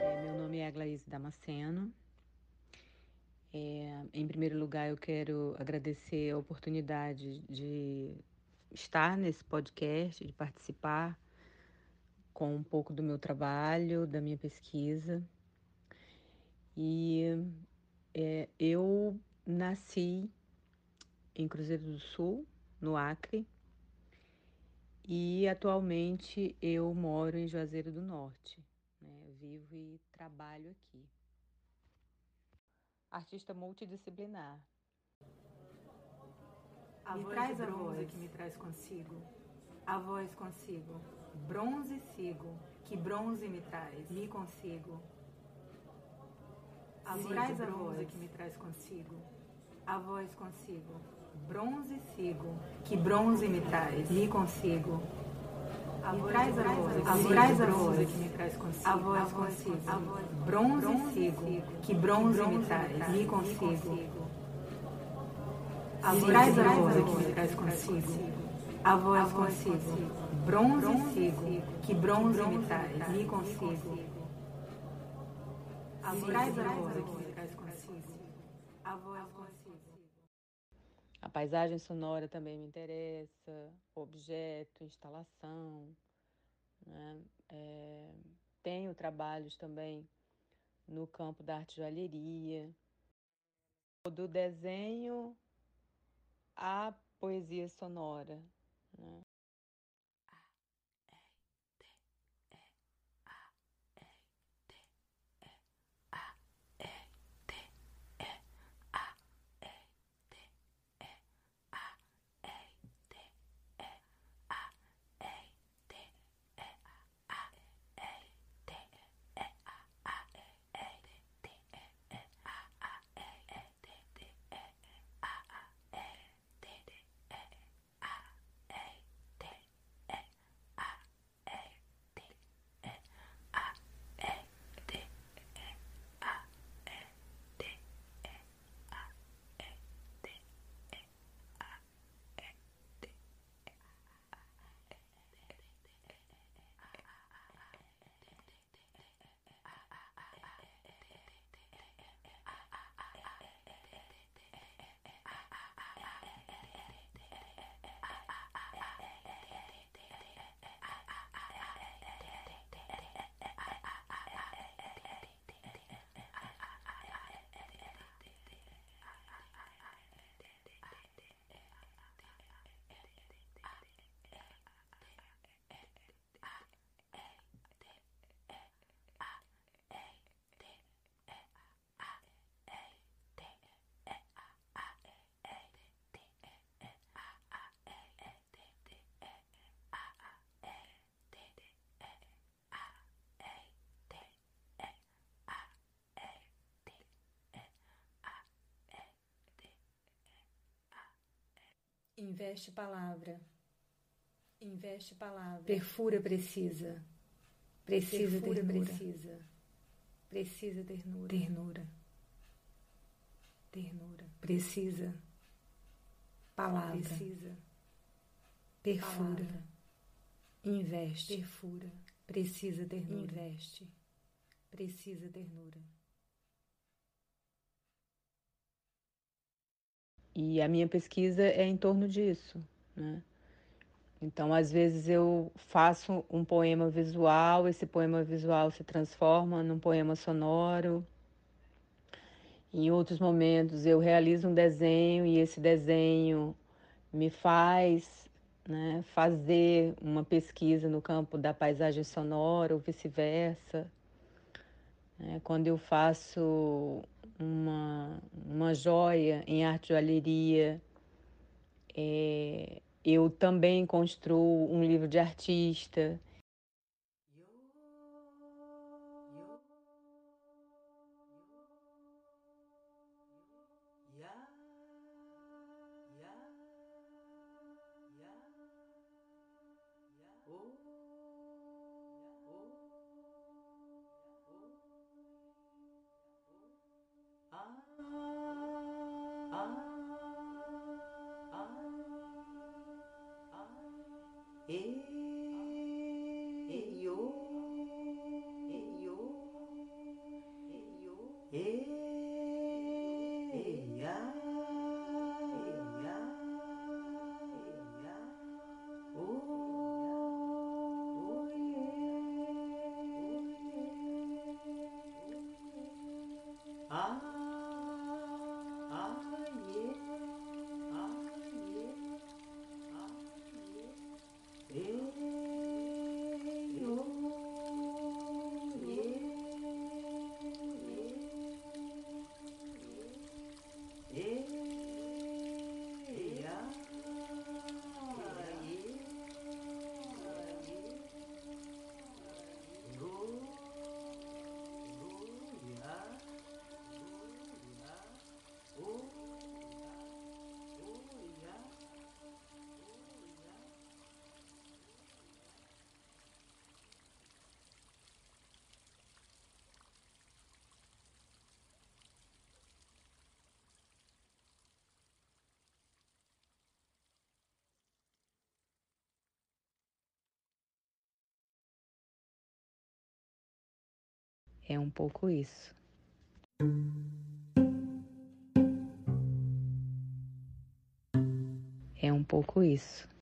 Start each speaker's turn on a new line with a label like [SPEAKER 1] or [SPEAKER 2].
[SPEAKER 1] É, meu nome é Aglaíse Damasceno. É, em primeiro lugar, eu quero agradecer a oportunidade de estar nesse podcast, de participar com um pouco do meu trabalho, da minha pesquisa. E é, eu nasci em Cruzeiro do Sul, no Acre, e atualmente eu moro em Juazeiro do Norte. Né? Vivo e trabalho aqui. Artista multidisciplinar.
[SPEAKER 2] A me voz traz a voz que me traz consigo. A voz consigo. Bronze sigo. Que bronze me traz. Me consigo. A voz traz a voz que me traz consigo. A voz consigo. Bronze sigo. Que bronze me traz. Me consigo. A voz traz a voz, a traz a voz que me traz consigo. A voz consigo. Bronze sigo. Que bronze me traz. Me consigo. A voz a voz que me traz consigo. A voz consigo. Bronze sigo. Que bronze me traz. Me consigo. A voz a voz que me traz consigo. A voz consigo.
[SPEAKER 1] A paisagem sonora também me interessa, objeto, instalação. Né? É, tenho trabalhos também no campo da arte joalheria, do desenho à poesia sonora. Né?
[SPEAKER 2] Investe palavra. Investe palavra. Perfura precisa. Precisa Perfura ternura. precisa. Precisa ternura. Ternura. Ternura. Precisa. Palavra. Precisa. Perfura. Palavra. Investe. Perfura. Precisa ternura. Investe. Precisa ternura.
[SPEAKER 1] E a minha pesquisa é em torno disso, né? Então, às vezes eu faço um poema visual, esse poema visual se transforma num poema sonoro. Em outros momentos eu realizo um desenho e esse desenho me faz né, fazer uma pesquisa no campo da paisagem sonora ou vice-versa. É, quando eu faço uma, uma joia em arte joalheria. É, eu também construo um livro de artista. Ah. Ah. Ah. É um pouco isso. É um pouco isso.